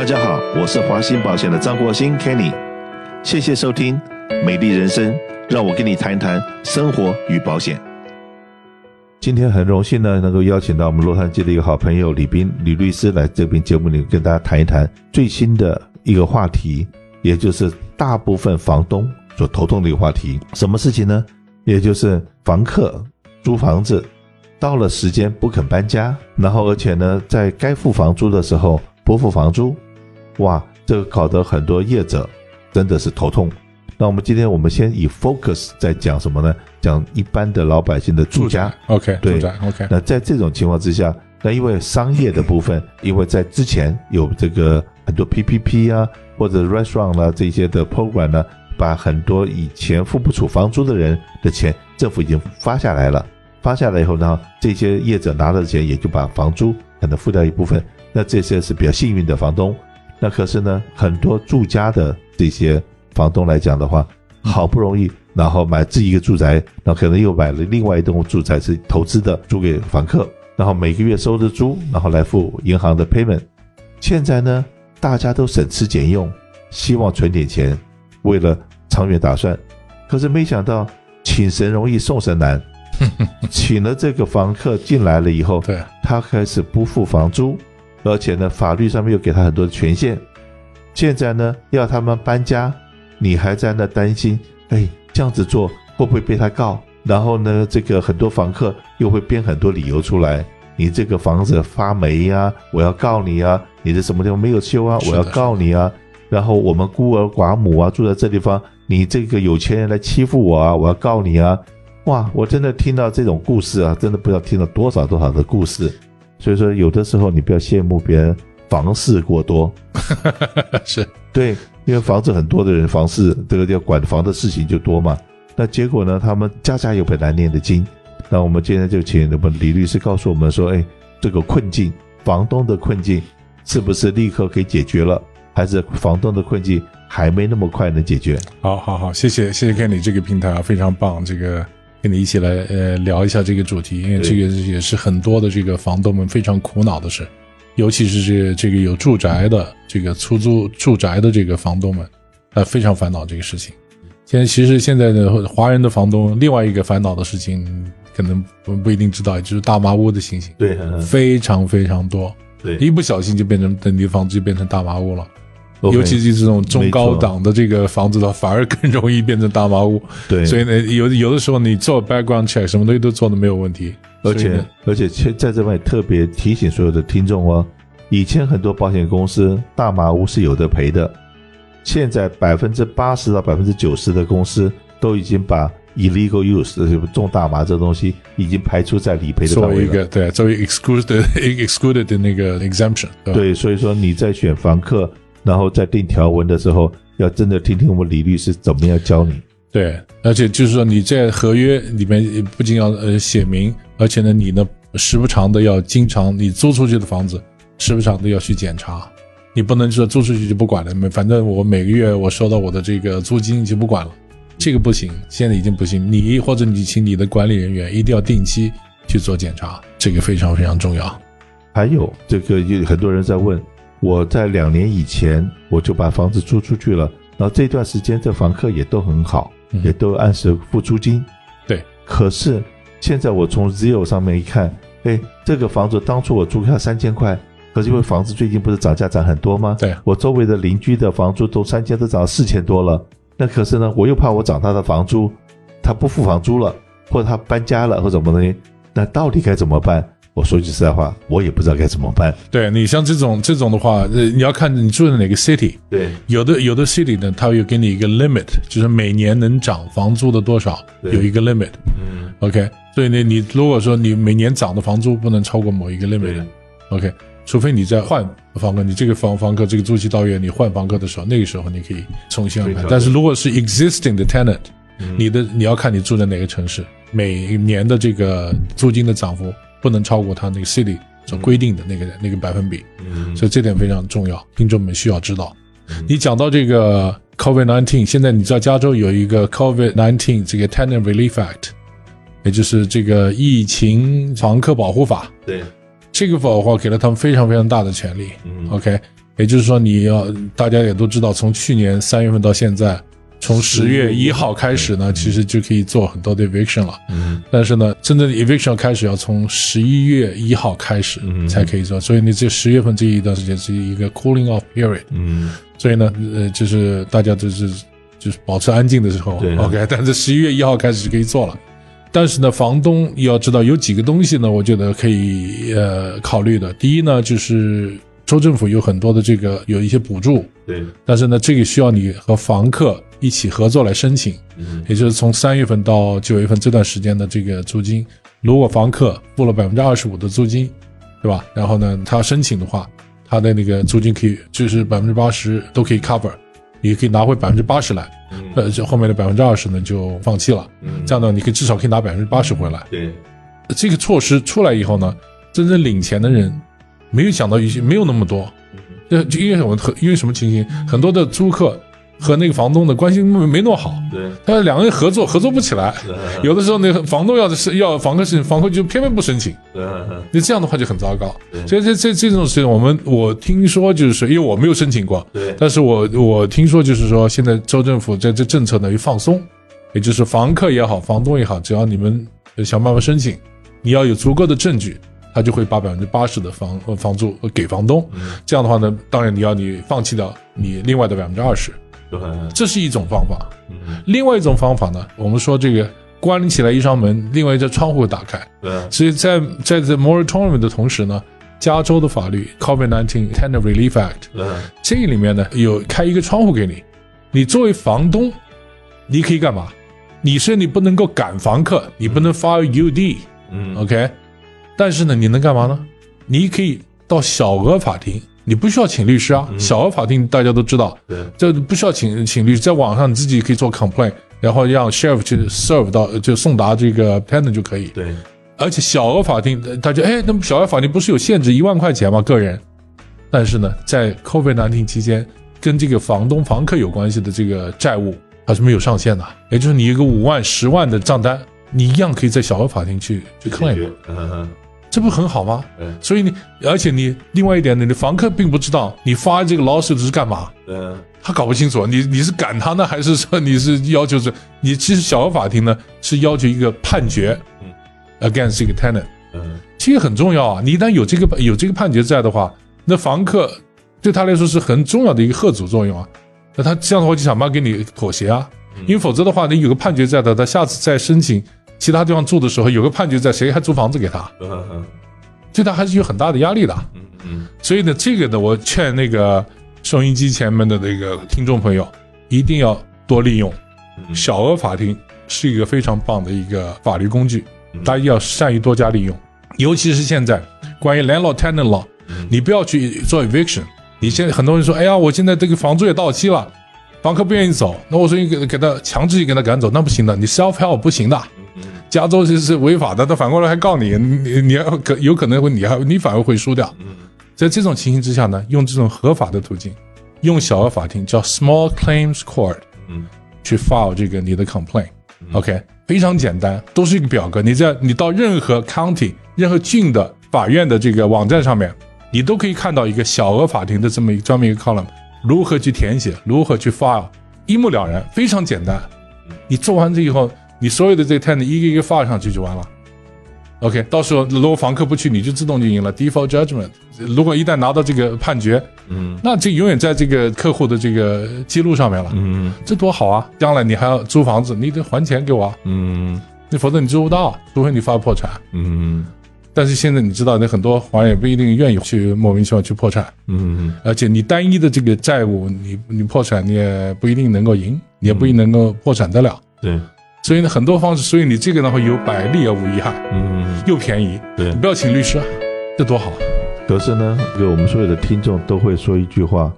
大家好，我是华兴保险的张国兴 Kenny，谢谢收听《美丽人生》，让我跟你谈一谈生活与保险。今天很荣幸呢，能够邀请到我们洛杉矶的一个好朋友李斌李律师来这边节目里跟大家谈一谈最新的一个话题，也就是大部分房东所头痛的一个话题。什么事情呢？也就是房客租房子到了时间不肯搬家，然后而且呢，在该付房租的时候不付房租，哇，这个搞得很多业者真的是头痛。那我们今天我们先以 focus 在讲什么呢？讲一般的老百姓的住家。OK，对 OK。那在这种情况之下，那因为商业的部分，因为在之前有这个很多 PPP 啊，或者 restaurant 啊这些的 program 呢。把很多以前付不出房租的人的钱，政府已经发下来了。发下来以后呢，这些业者拿了钱，也就把房租可能付掉一部分。那这些是比较幸运的房东。那可是呢，很多住家的这些房东来讲的话，好不容易然后买自己一个住宅，那可能又买了另外一栋住宅是投资的，租给房客，然后每个月收的租，然后来付银行的 payment。现在呢，大家都省吃俭用，希望存点钱。为了长远打算，可是没想到请神容易送神难，请了这个房客进来了以后，对，他开始不付房租，而且呢，法律上面又给他很多的权限。现在呢，要他们搬家，你还在那担心，哎，这样子做会不会被他告？然后呢，这个很多房客又会编很多理由出来，你这个房子发霉呀，我要告你啊！你的什么地方没有修啊，我要告你啊！然后我们孤儿寡母啊，住在这地方，你这个有钱人来欺负我啊，我要告你啊！哇，我真的听到这种故事啊，真的不知道听了多少多少的故事。所以说，有的时候你不要羡慕别人房事过多，是对，因为房子很多的人房事这个要管房的事情就多嘛。那结果呢，他们家家有本难念的经。那我们今天就请我们李律师告诉我们说，哎，这个困境，房东的困境是不是立刻可以解决了？还是房东的困境还没那么快能解决。好，好，好，谢谢，谢谢 Kenny 这个平台啊，非常棒。这个跟你一起来呃聊一下这个主题，因为这个也是很多的这个房东们非常苦恼的事，尤其是这个这个有住宅的这个出租住宅的这个房东们，呃非常烦恼这个事情。现在其实现在的华人的房东另外一个烦恼的事情，可能我们不一定知道，就是大麻屋的情形，对，非常非常多，对，一不小心就变成等你的房子就变成大麻屋了。尤其是这种中高档的这个房子的话，反而更容易变成大麻屋。对，所以呢，有有的时候你做 background check，什么东西都做的没有问题。而且而且，在这边也特别提醒所有的听众哦，以前很多保险公司大麻屋是有得赔的，现在百分之八十到百分之九十的公司都已经把 illegal use 就是种大麻这东西已经排除在理赔的范围了。作为一个对，作为 excluded excluded 的那个 exemption。对，所以说你在选房客。然后在定条文的时候，要真的听听我们李律师怎么样教你。对，而且就是说你在合约里面不仅要呃写明，而且呢，你呢时不常的要经常你租出去的房子，时不常的要去检查，你不能说租出去就不管了，反正我每个月我收到我的这个租金就不管了，这个不行，现在已经不行。你或者你请你的管理人员一定要定期去做检查，这个非常非常重要。还有这个有很多人在问。我在两年以前我就把房子租出去了，然后这段时间这房客也都很好，也都按时付租金。对，可是现在我从 Zillow 上面一看，哎，这个房子当初我租给他三千块，可是因为房子最近不是涨价涨很多吗？对，我周围的邻居的房租都三千都涨到四千多了，那可是呢，我又怕我涨他的房租，他不付房租了，或者他搬家了或者什么东西，那到底该怎么办？我说句实在话，我也不知道该怎么办。对，你像这种这种的话，呃，你要看你住在哪个 city。对，有的有的 city 呢，它有给你一个 limit，就是每年能涨房租的多少，有一个 limit。嗯，OK，所以呢，你如果说你每年涨的房租不能超过某一个 limit，OK，除非你在换房客，你这个房房客这个租期到月，你换房客的时候，那个时候你可以重新安排。但是如果是 existing 的 tenant，你的你要看你住在哪个城市，每年的这个租金的涨幅。不能超过他那个 city 所规定的那个、嗯、那个百分比，嗯，所以这点非常重要，听众们需要知道。嗯、你讲到这个 COVID-19，现在你知道加州有一个 COVID-19 这个 Tenant Relief Act，也就是这个疫情房客保护法。对，这个法的话给了他们非常非常大的权利。嗯，OK，也就是说，你要大家也都知道，从去年三月份到现在，从十月一号开始呢，其实就可以做很多的 eviction 了。嗯。但是呢，真正的 eviction 开始要从十一月一号开始才可以做，所以你这十月份这一段时间是一个 cooling off period。嗯。所以呢，呃，就是大家都是就是保持安静的时候。对。OK，但是十一月一号开始就可以做了。但是呢，房东要知道有几个东西呢，我觉得可以呃考虑的。第一呢，就是州政府有很多的这个有一些补助，对。但是呢，这个需要你和房客一起合作来申请，嗯，也就是从三月份到九月份这段时间的这个租金，如果房客付了百分之二十五的租金，对吧？然后呢，他要申请的话，他的那个租金可以就是百分之八十都可以 cover。也可以拿回百分之八十来，呃，这后面的百分之二十呢就放弃了。嗯，这样呢，你可以至少可以拿百分之八十回来。对，这个措施出来以后呢，真正领钱的人没有想到一些没有那么多，呃，就因为我们因为什么情形，很多的租客。和那个房东的关系没没弄好，对，他两个人合作合作不起来，有的时候那个房东要是要房客申请，房客就偏偏不申请，对，那这样的话就很糟糕。所以这这这种事情，我们我听说就是因为我没有申请过，对，但是我我听说就是说现在州政府在这政策呢一放松，也就是房客也好，房东也好，只要你们想办法申请，你要有足够的证据，他就会把百分之八十的房房租给房东。这样的话呢，当然你要你放弃掉你另外的百分之二十。这是一种方法，另外一种方法呢？我们说这个关起来一扇门，另外一扇窗户打开。对，所以在在这 moratorium 的同时呢，加州的法律 COVID-19 Tenant Relief Act，这里面呢有开一个窗户给你，你作为房东，你可以干嘛？你说你不能够赶房客，你不能 file UD，嗯，OK，但是呢，你能干嘛呢？你可以到小额法庭。你不需要请律师啊，小额法庭大家都知道，对，这不需要请请律师，在网上你自己可以做 complaint，然后让 sheriff 去 serve 到就送达这个 tenant 就可以。对，而且小额法庭大家哎，那么小额法庭不是有限制一万块钱吗？个人，但是呢，在 COVID-19 期间，跟这个房东房客有关系的这个债务它是没有上限的，也就是你一个五万十万的账单，你一样可以在小额法庭去去 claim。这不很好吗？嗯，所以你，而且你另外一点呢，你的房客并不知道你发这个 lawsuit 是干嘛，嗯，他搞不清楚，你你是赶他呢，还是说你是要求是？你其实小额法庭呢是要求一个判决，嗯，against 这个 tenant，嗯，这个很重要啊。你一旦有这个有这个判决在的话，那房客对他来说是很重要的一个吓阻作用啊。那他这样的话就想办法给你妥协啊，因为否则的话，你有个判决在的，他下次再申请。其他地方住的时候有个判决在，谁还租房子给他？嗯嗯，对他还是有很大的压力的。嗯嗯，所以呢，这个呢，我劝那个收音机前面的那个听众朋友，一定要多利用小额法庭，是一个非常棒的一个法律工具，大家要善于多加利用。尤其是现在关于 landlord tenant law，你不要去做 eviction。你现在很多人说，哎呀，我现在这个房租也到期了，房客不愿意走，那我说你给给他强制性给他赶走，那不行的，你 self help 不行的。加州其实是违法的，他反过来还告你，你你要可有可能会你还你反而会输掉。在这种情形之下呢，用这种合法的途径，用小额法庭叫 Small Claims Court，嗯，去 file 这个你的 complaint，OK，非常简单，都是一个表格。你在你到任何 county、任何郡的法院的这个网站上面，你都可以看到一个小额法庭的这么一个专门一个 column，如何去填写，如何去 file，一目了然，非常简单。你做完这以后。你所有的这个 tenant 一个一个发上去就完了，OK，到时候如果房客不去，你就自动就赢了。Default judgment。如果一旦拿到这个判决，嗯，那这永远在这个客户的这个记录上面了，嗯，这多好啊！将来你还要租房子，你得还钱给我，嗯，你否则你租不到，除非你发破产，嗯。但是现在你知道，那很多华人也不一定愿意去莫名其妙去破产，嗯，而且你单一的这个债务，你你破产你也不一定能够赢，你也不一定能够破产得了，对。所以呢，很多方式，所以你这个呢会有百利而无一害，嗯，又便宜，对，你不要请律师啊，这多好。可是呢，给我们所有的听众都会说一句话，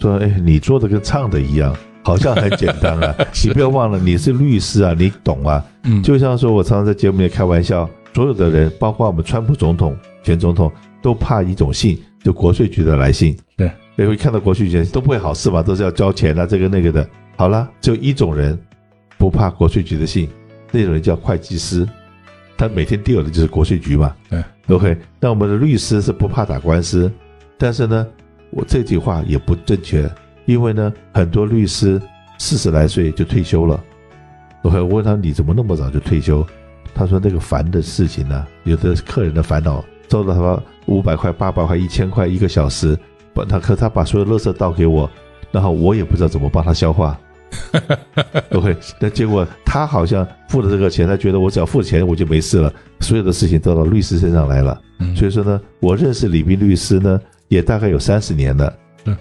说，哎，你做的跟唱的一样，好像很简单啊。你不要忘了，你是律师啊，你懂啊。嗯，就像说我常常在节目里开玩笑，所有的人，包括我们川普总统、前总统，都怕一种信，就国税局的来信。对，也会看到国税局都不会好事嘛，都是要交钱啊，这个那个的。好了，只有一种人。不怕国税局的信，那种人叫会计师，他每天 deal 的就是国税局嘛。对，OK。那我们的律师是不怕打官司，但是呢，我这句话也不正确，因为呢，很多律师四十来岁就退休了。OK，我问他，你怎么那么早就退休？他说那个烦的事情呢，有的客人的烦恼，收了他五百块、八百块、一千块一个小时，把他可他把所有垃圾倒给我，然后我也不知道怎么帮他消化。OK，那结果他好像付了这个钱，他觉得我只要付钱我就没事了，所有的事情都到律师身上来了。所以说呢，我认识李斌律师呢，也大概有三十年了。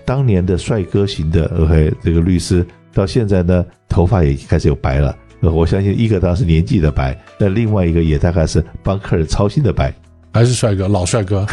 当年的帅哥型的 OK 这个律师，到现在呢，头发也开始有白了。我相信一个当时年纪的白，那另外一个也大概是帮客人操心的白，还是帅哥，老帅哥，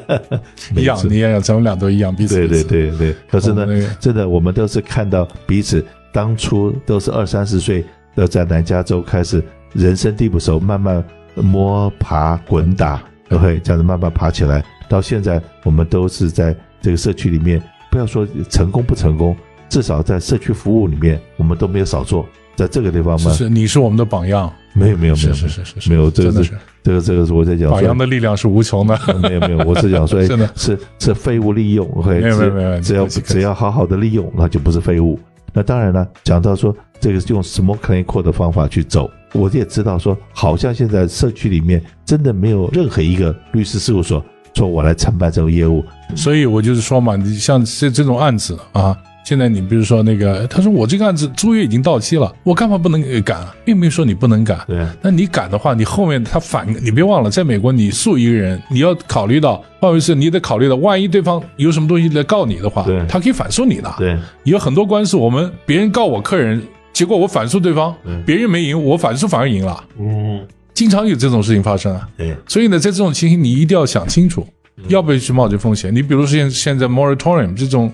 一样，你也咱们俩都一样，彼此。对对对对。可是呢，真的，我们都是看到彼此。当初都是二三十岁，都在南加州开始人生地不熟，慢慢摸爬滚打，，OK，这样子慢慢爬起来。到现在，我们都是在这个社区里面，不要说成功不成功，至少在社区服务里面，我们都没有少做。在这个地方嘛，是你是我们的榜样。没有没有没有，是是是是，没有这个是这个这个是我在讲，榜样的力量是无穷的。没有没有，我是讲说，是是是废物利用，会没有没有没有，只要只要好好的利用，那就不是废物。那当然了，讲到说这个用 small claim court 的方法去走，我也知道说，好像现在社区里面真的没有任何一个律师事务所说我来承办这种业务，所以我就是说嘛，你像这这种案子啊。现在你比如说那个，他说我这个案子租约已经到期了，我干嘛不能赶？并没有说你不能赶。对，那你赶的话，你后面他反，你别忘了，在美国你诉一个人，你要考虑到，不好意思，你得考虑到，万一对方有什么东西来告你的话，对，他可以反诉你的。对，有很多官司，我们别人告我客人，结果我反诉对方，别人没赢，我反诉反而赢了。嗯，经常有这种事情发生啊。对，所以呢，在这种情形，你一定要想清楚，要不要去冒这风险。你比如说现现在 moratorium 这种。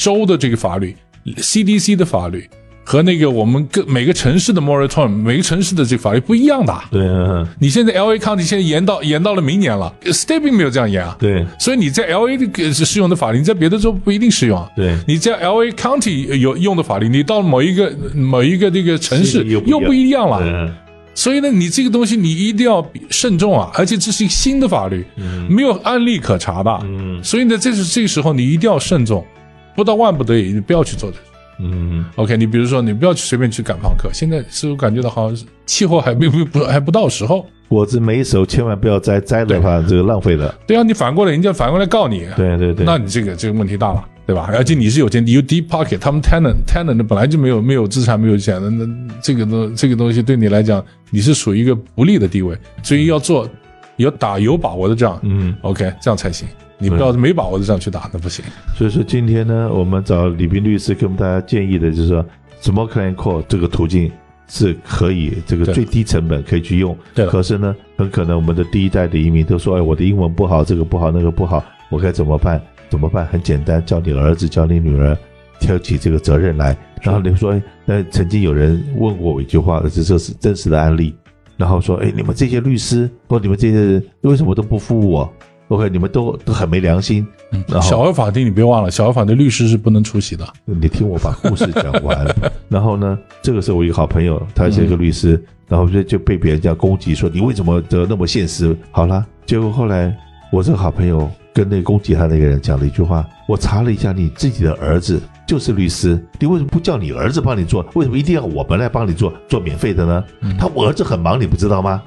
州的这个法律，CDC 的法律和那个我们各每个城市的 moratorium，每个城市的这个法律不一样的。对啊，你现在 LA County 现在延到延到了明年了，State 并没有这样延啊。对，所以你在 LA 的是适用的法律，你在别的州不一定适用啊。对，你在 LA County 有用的法律，你到某一个某一个这个城市又不一样了。所以呢，你这个东西你一定要慎重啊，而且这是一个新的法律，没有案例可查的。嗯，所以呢，这是这个时候你一定要慎重。不到万不得已，你不要去做这。嗯，OK，你比如说，你不要去随便去赶房客。现在是我感觉到好像是气候还并不不还不到时候，果子没熟，千万不要摘，摘的话这个浪费了。对啊，你反过来人家反过来告你，对对对，那你这个这个问题大了，对吧？而且你是有钱，你有 deep pocket，他们 tenant tenant 本来就没有没有资产没有钱的，那这个东这个东西对你来讲，你是属于一个不利的地位，所以要做有打有把握的仗，嗯，OK，这样才行。你不要没把握的这样去打，那不行。所以说今天呢，我们找李斌律师给我们大家建议的就是说，small claim court 这个途径是可以，这个最低成本可以去用。对。可是呢，很可能我们的第一代的移民都说，哎，我的英文不好，这个不好，那个不好，我该怎么办？怎么办？很简单，叫你儿子，叫你女儿，挑起这个责任来。然后你说，哎，那曾经有人问过我一句话，这这是真实的案例。然后说，哎，你们这些律师或你们这些人为什么都不服务我？OK，你们都都很没良心。嗯，小额法庭你别忘了，小额法庭律师是不能出席的。你听我把故事讲完。然后呢，这个时候我一个好朋友，他是一个律师，嗯、然后就就被别人这样攻击，说你为什么得那么现实？好了，结果后来我这个好朋友跟那个攻击他那个人讲了一句话：我查了一下，你自己的儿子就是律师，你为什么不叫你儿子帮你做？为什么一定要我们来帮你做做免费的呢？嗯、他我儿子很忙，你不知道吗？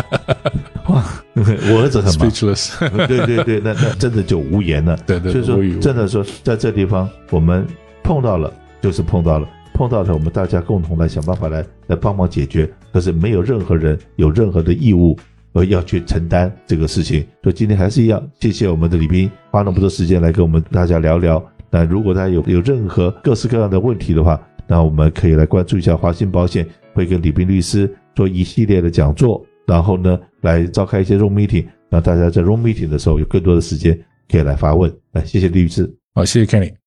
哇，我儿子很忙，Speechless 对对对，那那真的就无言了。对对，所以说真的说，在这地方我们碰到了，就是碰到了，碰到了，我们大家共同来想办法来来帮忙解决。可是没有任何人有任何的义务而要去承担这个事情。所以今天还是一样，谢谢我们的李斌花那么多时间来跟我们大家聊聊。那如果大家有有任何各式各样的问题的话，那我们可以来关注一下华信保险，会跟李斌律师做一系列的讲座。然后呢，来召开一些 Room Meeting，让大家在 Room Meeting 的时候有更多的时间可以来发问。来，谢谢李律师。好，谢谢 Kenny。